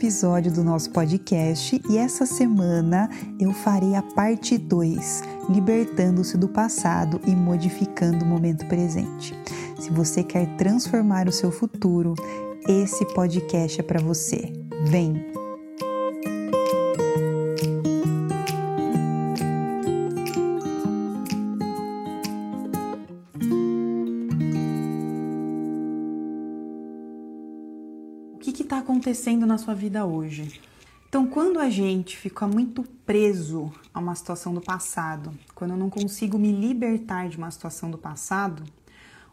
episódio do nosso podcast e essa semana eu farei a parte 2, libertando-se do passado e modificando o momento presente. Se você quer transformar o seu futuro, esse podcast é para você. Vem! Que está acontecendo na sua vida hoje? Então, quando a gente fica muito preso a uma situação do passado, quando eu não consigo me libertar de uma situação do passado,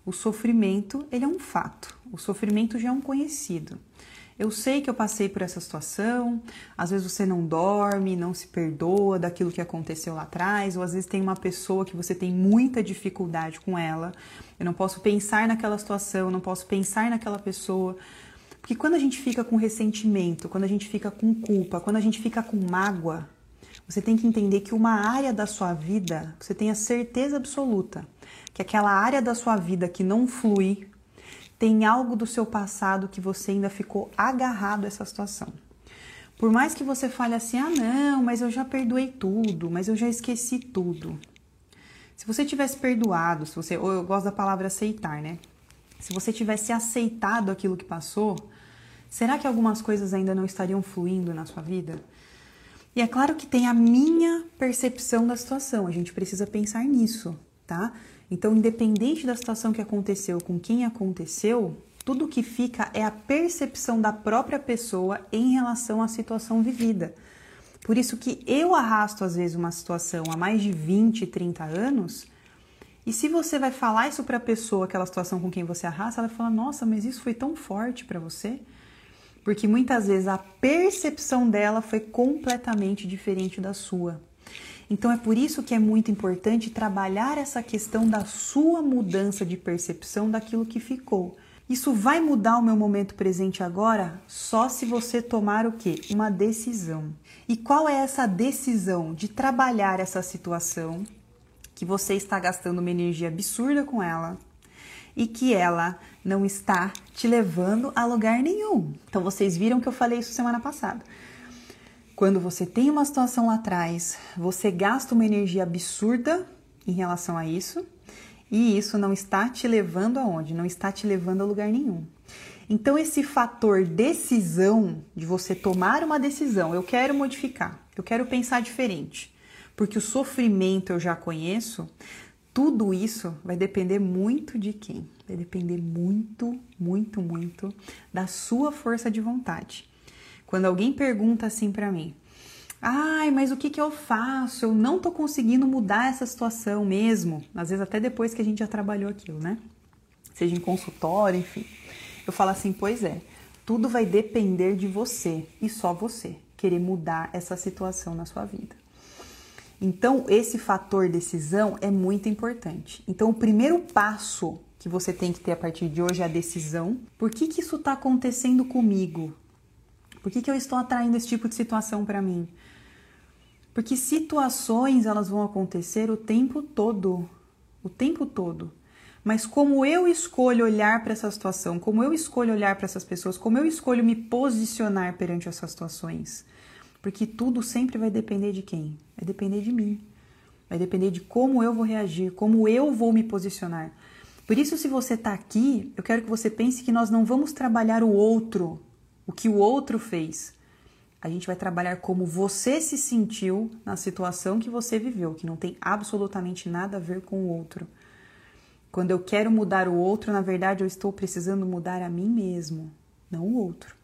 o sofrimento ele é um fato. O sofrimento já é um conhecido. Eu sei que eu passei por essa situação, às vezes você não dorme, não se perdoa daquilo que aconteceu lá atrás, ou às vezes tem uma pessoa que você tem muita dificuldade com ela. Eu não posso pensar naquela situação, não posso pensar naquela pessoa, porque quando a gente fica com ressentimento, quando a gente fica com culpa, quando a gente fica com mágoa, você tem que entender que uma área da sua vida, você tem a certeza absoluta que aquela área da sua vida que não flui, tem algo do seu passado que você ainda ficou agarrado a essa situação. Por mais que você fale assim, ah não, mas eu já perdoei tudo, mas eu já esqueci tudo. Se você tivesse perdoado, se você, eu gosto da palavra aceitar, né? Se você tivesse aceitado aquilo que passou, Será que algumas coisas ainda não estariam fluindo na sua vida? E é claro que tem a minha percepção da situação, a gente precisa pensar nisso, tá? Então, independente da situação que aconteceu, com quem aconteceu, tudo que fica é a percepção da própria pessoa em relação à situação vivida. Por isso que eu arrasto às vezes uma situação há mais de 20, 30 anos, e se você vai falar isso para a pessoa, aquela situação com quem você arrasta, ela fala: "Nossa, mas isso foi tão forte para você?" Porque muitas vezes a percepção dela foi completamente diferente da sua. Então é por isso que é muito importante trabalhar essa questão da sua mudança de percepção daquilo que ficou. Isso vai mudar o meu momento presente agora só se você tomar o quê? Uma decisão. E qual é essa decisão de trabalhar essa situação que você está gastando uma energia absurda com ela, e que ela não está te levando a lugar nenhum. Então vocês viram que eu falei isso semana passada. Quando você tem uma situação lá atrás, você gasta uma energia absurda em relação a isso, e isso não está te levando aonde? Não está te levando a lugar nenhum. Então, esse fator decisão, de você tomar uma decisão, eu quero modificar, eu quero pensar diferente, porque o sofrimento eu já conheço, tudo isso vai depender muito de quem? Vai depender muito, muito, muito da sua força de vontade. Quando alguém pergunta assim para mim, ai, mas o que, que eu faço? Eu não tô conseguindo mudar essa situação mesmo. Às vezes até depois que a gente já trabalhou aquilo, né? Seja em consultório, enfim. Eu falo assim, pois é, tudo vai depender de você e só você querer mudar essa situação na sua vida. Então, esse fator decisão é muito importante. Então, o primeiro passo que você tem que ter a partir de hoje é a decisão. Por que, que isso está acontecendo comigo? Por que, que eu estou atraindo esse tipo de situação para mim? Porque situações elas vão acontecer o tempo todo, o tempo todo. Mas como eu escolho olhar para essa situação, como eu escolho olhar para essas pessoas, como eu escolho me posicionar perante essas situações, porque tudo sempre vai depender de quem? Vai depender de mim. Vai depender de como eu vou reagir, como eu vou me posicionar. Por isso, se você está aqui, eu quero que você pense que nós não vamos trabalhar o outro, o que o outro fez. A gente vai trabalhar como você se sentiu na situação que você viveu, que não tem absolutamente nada a ver com o outro. Quando eu quero mudar o outro, na verdade eu estou precisando mudar a mim mesmo, não o outro.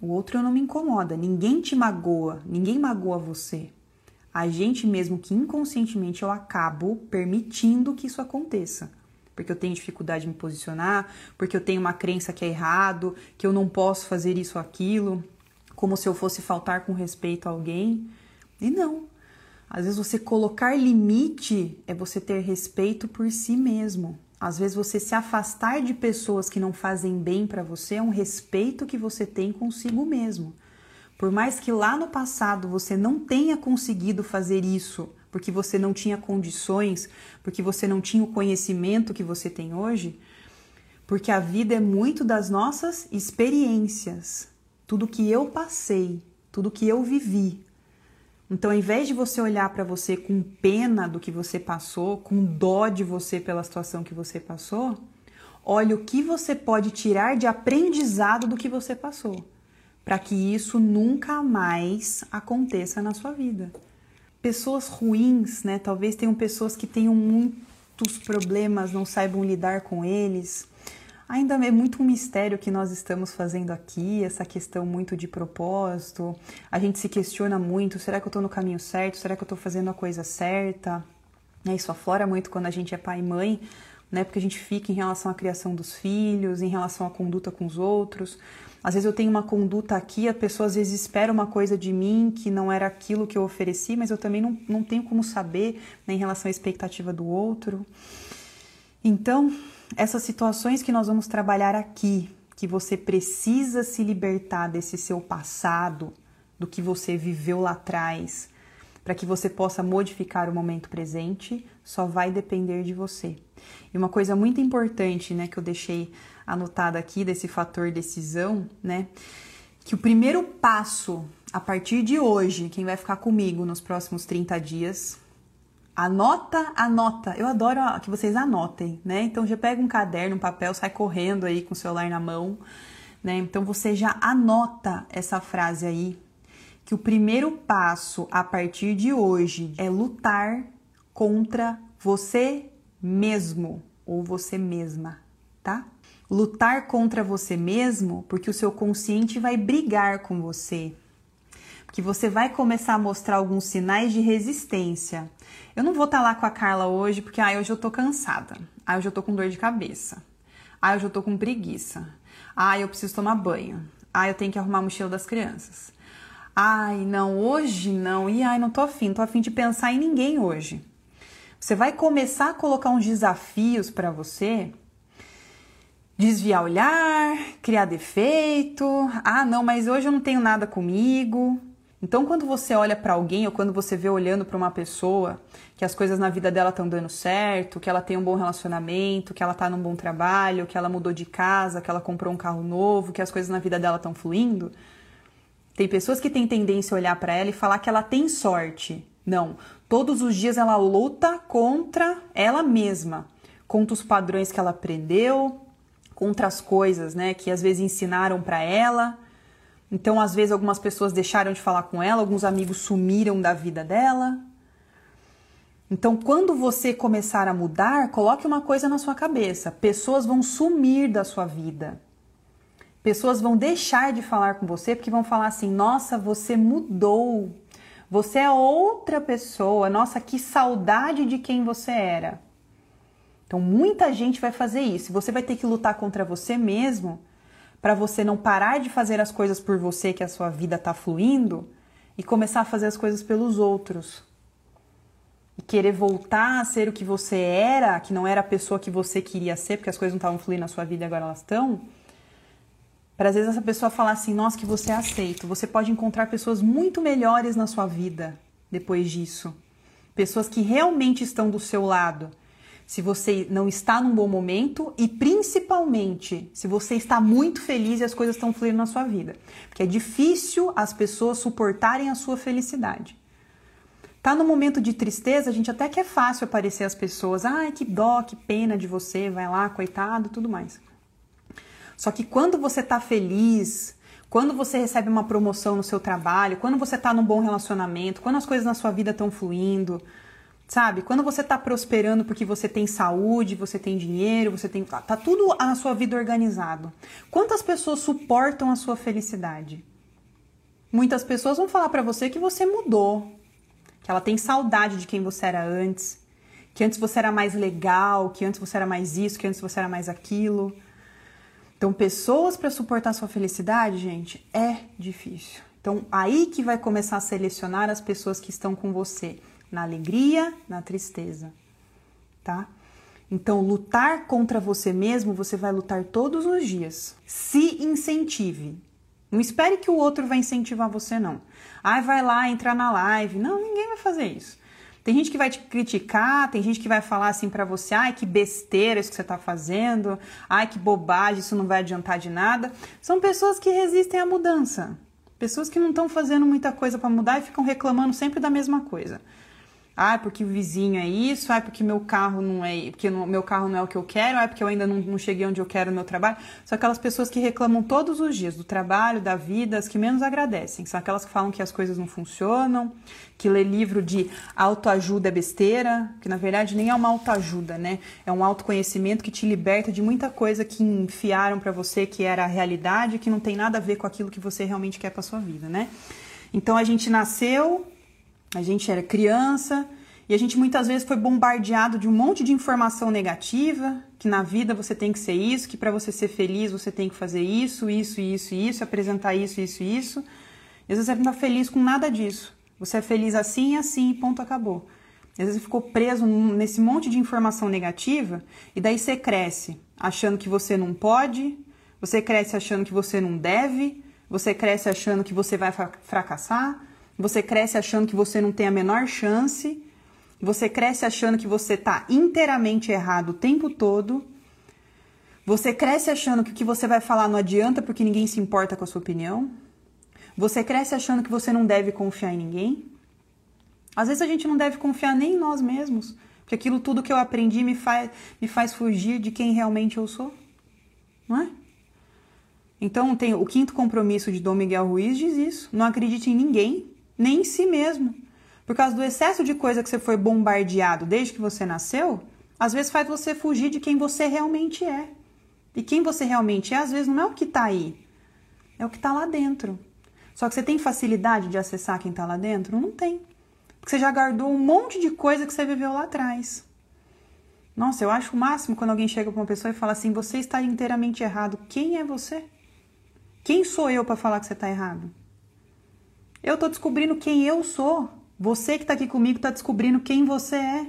O outro não me incomoda, ninguém te magoa, ninguém magoa você. A gente mesmo que inconscientemente eu acabo permitindo que isso aconteça. Porque eu tenho dificuldade de me posicionar, porque eu tenho uma crença que é errado, que eu não posso fazer isso ou aquilo, como se eu fosse faltar com respeito a alguém. E não. Às vezes você colocar limite é você ter respeito por si mesmo. Às vezes você se afastar de pessoas que não fazem bem para você é um respeito que você tem consigo mesmo. Por mais que lá no passado você não tenha conseguido fazer isso, porque você não tinha condições, porque você não tinha o conhecimento que você tem hoje, porque a vida é muito das nossas experiências. tudo que eu passei, tudo que eu vivi. Então, ao invés de você olhar para você com pena do que você passou, com dó de você pela situação que você passou, olhe o que você pode tirar de aprendizado do que você passou, para que isso nunca mais aconteça na sua vida. Pessoas ruins, né? Talvez tenham pessoas que tenham muitos problemas, não saibam lidar com eles, Ainda é muito um mistério que nós estamos fazendo aqui, essa questão muito de propósito. A gente se questiona muito: será que eu estou no caminho certo? Será que eu estou fazendo a coisa certa? É, isso aflora muito quando a gente é pai e mãe, né? Porque a gente fica em relação à criação dos filhos, em relação à conduta com os outros. Às vezes eu tenho uma conduta aqui, a pessoa às vezes espera uma coisa de mim que não era aquilo que eu ofereci, mas eu também não, não tenho como saber né, em relação à expectativa do outro. Então, essas situações que nós vamos trabalhar aqui, que você precisa se libertar desse seu passado, do que você viveu lá atrás, para que você possa modificar o momento presente, só vai depender de você. E uma coisa muito importante, né, que eu deixei anotada aqui desse fator decisão, né, que o primeiro passo a partir de hoje, quem vai ficar comigo nos próximos 30 dias, Anota, anota. Eu adoro que vocês anotem, né? Então já pega um caderno, um papel, sai correndo aí com o celular na mão, né? Então você já anota essa frase aí, que o primeiro passo a partir de hoje é lutar contra você mesmo ou você mesma, tá? Lutar contra você mesmo, porque o seu consciente vai brigar com você, que você vai começar a mostrar alguns sinais de resistência. Eu não vou estar tá lá com a Carla hoje porque ah, hoje eu tô cansada. Ah, hoje eu tô com dor de cabeça. Ah, hoje eu tô com preguiça. Ah, eu preciso tomar banho. Ah, eu tenho que arrumar a mochila das crianças. Ai, não, hoje não. E ai, não tô afim, tô afim de pensar em ninguém hoje. Você vai começar a colocar uns desafios para você desviar olhar, criar defeito. Ah, não, mas hoje eu não tenho nada comigo. Então, quando você olha para alguém ou quando você vê olhando para uma pessoa que as coisas na vida dela estão dando certo, que ela tem um bom relacionamento, que ela está num bom trabalho, que ela mudou de casa, que ela comprou um carro novo, que as coisas na vida dela estão fluindo, tem pessoas que têm tendência a olhar para ela e falar que ela tem sorte. Não, todos os dias ela luta contra ela mesma, contra os padrões que ela aprendeu, contra as coisas, né, que às vezes ensinaram para ela então, às vezes, algumas pessoas deixaram de falar com ela, alguns amigos sumiram da vida dela. Então, quando você começar a mudar, coloque uma coisa na sua cabeça: pessoas vão sumir da sua vida. Pessoas vão deixar de falar com você porque vão falar assim: nossa, você mudou. Você é outra pessoa. Nossa, que saudade de quem você era. Então, muita gente vai fazer isso. Você vai ter que lutar contra você mesmo para você não parar de fazer as coisas por você, que a sua vida está fluindo, e começar a fazer as coisas pelos outros. E querer voltar a ser o que você era, que não era a pessoa que você queria ser, porque as coisas não estavam fluindo na sua vida e agora elas estão. Para às vezes essa pessoa falar assim, nossa, que você é aceito. Você pode encontrar pessoas muito melhores na sua vida depois disso. Pessoas que realmente estão do seu lado se você não está num bom momento e principalmente se você está muito feliz e as coisas estão fluindo na sua vida. Porque é difícil as pessoas suportarem a sua felicidade. Tá no momento de tristeza, a gente até que é fácil aparecer as pessoas, ai, que dó, que pena de você, vai lá, coitado, tudo mais. Só que quando você tá feliz, quando você recebe uma promoção no seu trabalho, quando você tá num bom relacionamento, quando as coisas na sua vida estão fluindo, Sabe? Quando você tá prosperando porque você tem saúde, você tem dinheiro, você tem. Tá tudo na sua vida organizado. Quantas pessoas suportam a sua felicidade? Muitas pessoas vão falar para você que você mudou, que ela tem saudade de quem você era antes, que antes você era mais legal, que antes você era mais isso, que antes você era mais aquilo. Então, pessoas para suportar a sua felicidade, gente, é difícil. Então, aí que vai começar a selecionar as pessoas que estão com você na alegria, na tristeza, tá? Então, lutar contra você mesmo, você vai lutar todos os dias. Se incentive. Não espere que o outro vai incentivar você, não. Ai, vai lá entrar na live. Não, ninguém vai fazer isso. Tem Tem gente que vai te criticar, tem gente que vai falar assim para você, ai que besteira isso que você tá fazendo, ai que bobagem, isso não vai adiantar de nada. São pessoas que resistem à mudança. Pessoas que não estão fazendo muita coisa para mudar e ficam reclamando sempre da mesma coisa. Ah, porque o vizinho é isso, ah, porque meu carro não é, porque meu carro não é o que eu quero, ah, porque eu ainda não, não cheguei onde eu quero no meu trabalho. São aquelas pessoas que reclamam todos os dias do trabalho, da vida, as que menos agradecem. São aquelas que falam que as coisas não funcionam, que lê livro de autoajuda é besteira, que na verdade nem é uma autoajuda, né? É um autoconhecimento que te liberta de muita coisa que enfiaram para você que era a realidade, que não tem nada a ver com aquilo que você realmente quer para sua vida, né? Então a gente nasceu a gente era criança e a gente muitas vezes foi bombardeado de um monte de informação negativa, que na vida você tem que ser isso, que para você ser feliz você tem que fazer isso, isso, isso, isso, apresentar isso, isso, isso. E às vezes você não está feliz com nada disso. Você é feliz assim e assim, ponto, acabou. Às vezes você ficou preso nesse monte de informação negativa e daí você cresce achando que você não pode, você cresce achando que você não deve, você cresce achando que você vai fracassar, você cresce achando que você não tem a menor chance, você cresce achando que você está inteiramente errado o tempo todo, você cresce achando que o que você vai falar não adianta porque ninguém se importa com a sua opinião, você cresce achando que você não deve confiar em ninguém. Às vezes a gente não deve confiar nem em nós mesmos, porque aquilo tudo que eu aprendi me faz, me faz fugir de quem realmente eu sou, não é? Então, tem o quinto compromisso de Dom Miguel Ruiz diz isso: não acredite em ninguém, nem em si mesmo. Por causa do excesso de coisa que você foi bombardeado desde que você nasceu, às vezes faz você fugir de quem você realmente é. E quem você realmente é, às vezes não é o que está aí, é o que está lá dentro. Só que você tem facilidade de acessar quem está lá dentro? Não tem. Porque você já guardou um monte de coisa que você viveu lá atrás. Nossa, eu acho o máximo quando alguém chega para uma pessoa e fala assim: você está inteiramente errado. Quem é você? Quem sou eu para falar que você está errado? Eu estou descobrindo quem eu sou. Você que está aqui comigo está descobrindo quem você é.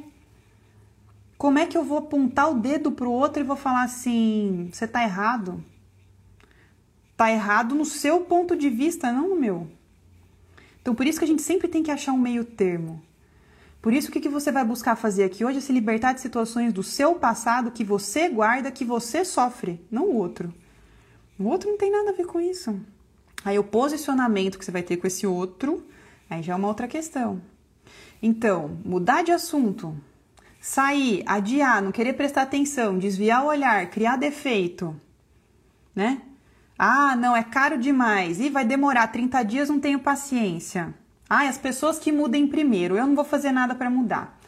Como é que eu vou apontar o dedo para o outro e vou falar assim: você está errado? Está errado no seu ponto de vista, não no meu. Então, por isso que a gente sempre tem que achar um meio termo. Por isso, o que, que você vai buscar fazer aqui hoje é se libertar de situações do seu passado que você guarda, que você sofre, não o outro. O outro não tem nada a ver com isso. Aí o posicionamento que você vai ter com esse outro, aí já é uma outra questão. Então, mudar de assunto, sair, adiar, não querer prestar atenção, desviar o olhar, criar defeito, né? Ah, não, é caro demais. E vai demorar 30 dias, não tenho paciência. Ah, as pessoas que mudem primeiro, eu não vou fazer nada para mudar.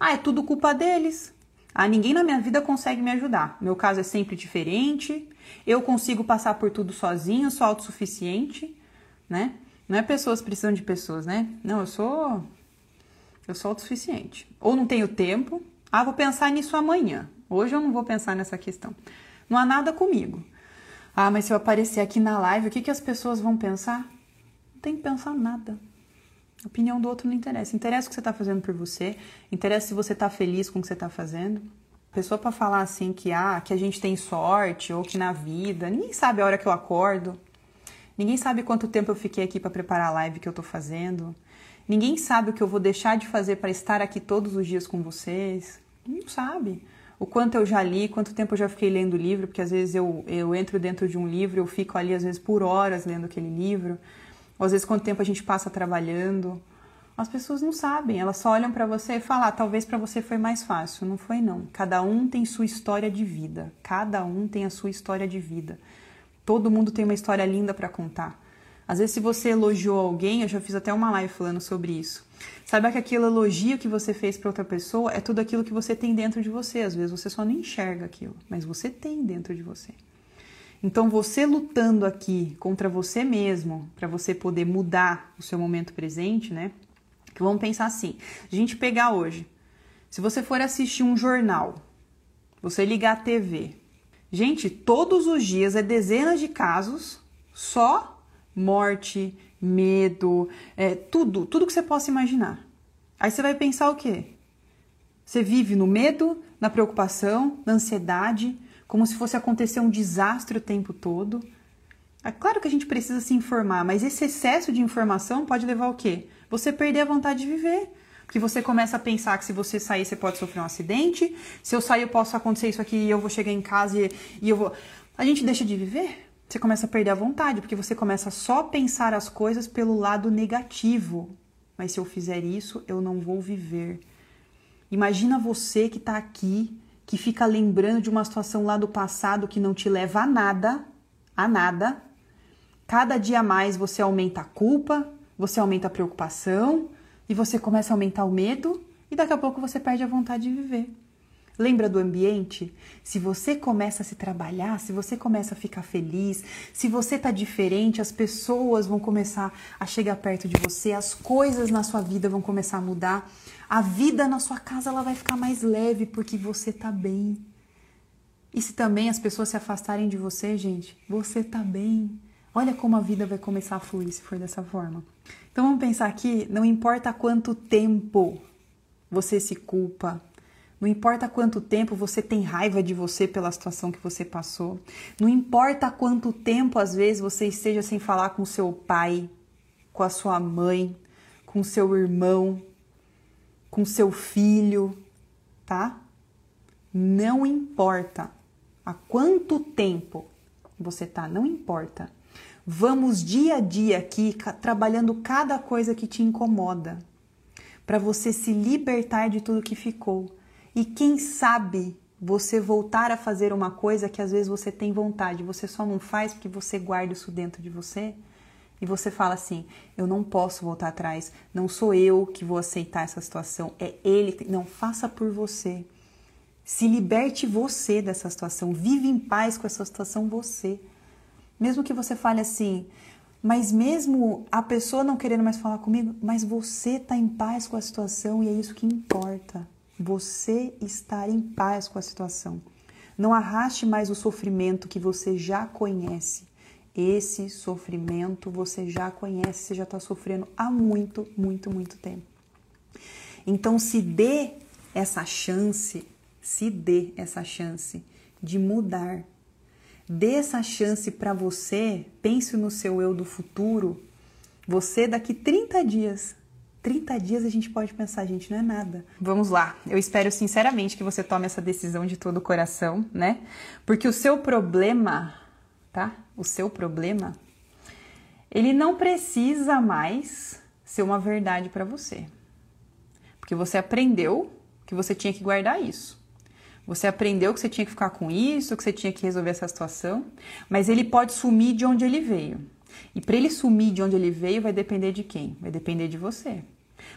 Ah, é tudo culpa deles. Ah, ninguém na minha vida consegue me ajudar. Meu caso é sempre diferente. Eu consigo passar por tudo sozinho, sou autossuficiente, né? Não é pessoas precisando de pessoas, né? Não, eu sou eu sou autossuficiente. Ou não tenho tempo. Ah, vou pensar nisso amanhã. Hoje eu não vou pensar nessa questão. Não há nada comigo. Ah, mas se eu aparecer aqui na live, o que, que as pessoas vão pensar? Não tem que pensar nada. A opinião do outro não interessa. Interessa o que você está fazendo por você, interessa se você está feliz com o que você está fazendo. Pessoa para falar assim que, ah, que a gente tem sorte ou que na vida, ninguém sabe a hora que eu acordo, ninguém sabe quanto tempo eu fiquei aqui para preparar a live que eu estou fazendo, ninguém sabe o que eu vou deixar de fazer para estar aqui todos os dias com vocês, não sabe. O quanto eu já li, quanto tempo eu já fiquei lendo livro, porque às vezes eu, eu entro dentro de um livro, eu fico ali às vezes por horas lendo aquele livro. Ou às vezes quanto tempo a gente passa trabalhando. As pessoas não sabem, elas só olham para você e falam: ah, talvez para você foi mais fácil. Não foi não. Cada um tem sua história de vida. Cada um tem a sua história de vida. Todo mundo tem uma história linda para contar. Às vezes, se você elogiou alguém, eu já fiz até uma live falando sobre isso. Saiba que aquele elogio que você fez para outra pessoa é tudo aquilo que você tem dentro de você. Às vezes você só não enxerga aquilo, mas você tem dentro de você. Então, você lutando aqui contra você mesmo, para você poder mudar o seu momento presente, né? Que vamos pensar assim: a gente pegar hoje, se você for assistir um jornal, você ligar a TV, gente, todos os dias é dezenas de casos, só morte, medo, é, tudo, tudo que você possa imaginar. Aí você vai pensar o quê? Você vive no medo, na preocupação, na ansiedade, como se fosse acontecer um desastre o tempo todo. É claro que a gente precisa se informar, mas esse excesso de informação pode levar ao quê? Você perder a vontade de viver. Porque você começa a pensar que se você sair, você pode sofrer um acidente. Se eu sair, eu posso acontecer isso aqui e eu vou chegar em casa e, e eu vou. A gente deixa de viver. Você começa a perder a vontade, porque você começa só a pensar as coisas pelo lado negativo. Mas se eu fizer isso, eu não vou viver. Imagina você que está aqui, que fica lembrando de uma situação lá do passado que não te leva a nada, a nada. Cada dia mais você aumenta a culpa, você aumenta a preocupação e você começa a aumentar o medo e daqui a pouco você perde a vontade de viver. Lembra do ambiente? Se você começa a se trabalhar, se você começa a ficar feliz, se você tá diferente, as pessoas vão começar a chegar perto de você, as coisas na sua vida vão começar a mudar, a vida na sua casa ela vai ficar mais leve porque você tá bem. E se também as pessoas se afastarem de você, gente, você tá bem. Olha como a vida vai começar a fluir se for dessa forma. Então vamos pensar aqui, não importa quanto tempo você se culpa, não importa quanto tempo você tem raiva de você pela situação que você passou. Não importa quanto tempo, às vezes, você esteja sem falar com seu pai, com a sua mãe, com seu irmão, com seu filho, tá? Não importa há quanto tempo você tá, não importa. Vamos dia a dia aqui trabalhando cada coisa que te incomoda, para você se libertar de tudo que ficou e quem sabe você voltar a fazer uma coisa que às vezes você tem vontade, você só não faz porque você guarda isso dentro de você e você fala assim: eu não posso voltar atrás, não sou eu que vou aceitar essa situação, é ele. Que... Não, faça por você. Se liberte você dessa situação, vive em paz com essa situação você. Mesmo que você fale assim, mas mesmo a pessoa não querendo mais falar comigo, mas você está em paz com a situação e é isso que importa você estar em paz com a situação. Não arraste mais o sofrimento que você já conhece. Esse sofrimento você já conhece, você já está sofrendo há muito, muito, muito tempo. Então, se dê essa chance, se dê essa chance de mudar. Dê essa chance para você, pense no seu eu do futuro. Você daqui 30 dias 30 dias a gente pode pensar, gente, não é nada. Vamos lá. Eu espero sinceramente que você tome essa decisão de todo o coração, né? Porque o seu problema, tá? O seu problema, ele não precisa mais ser uma verdade para você. Porque você aprendeu que você tinha que guardar isso. Você aprendeu que você tinha que ficar com isso, que você tinha que resolver essa situação, mas ele pode sumir de onde ele veio. E para ele sumir de onde ele veio, vai depender de quem? Vai depender de você.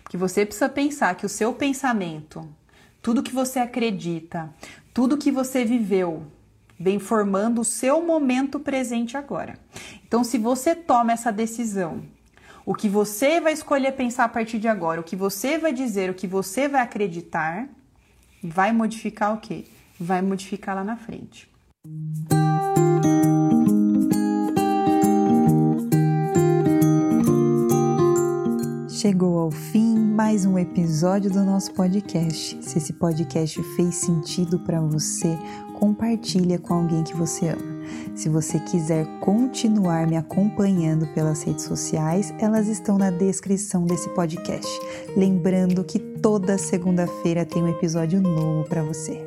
Porque você precisa pensar que o seu pensamento, tudo que você acredita, tudo que você viveu, vem formando o seu momento presente agora. Então, se você toma essa decisão, o que você vai escolher pensar a partir de agora, o que você vai dizer, o que você vai acreditar, vai modificar o quê? Vai modificar lá na frente. Chegou ao fim mais um episódio do nosso podcast. Se esse podcast fez sentido para você, compartilha com alguém que você ama. Se você quiser continuar me acompanhando pelas redes sociais, elas estão na descrição desse podcast. Lembrando que toda segunda-feira tem um episódio novo para você.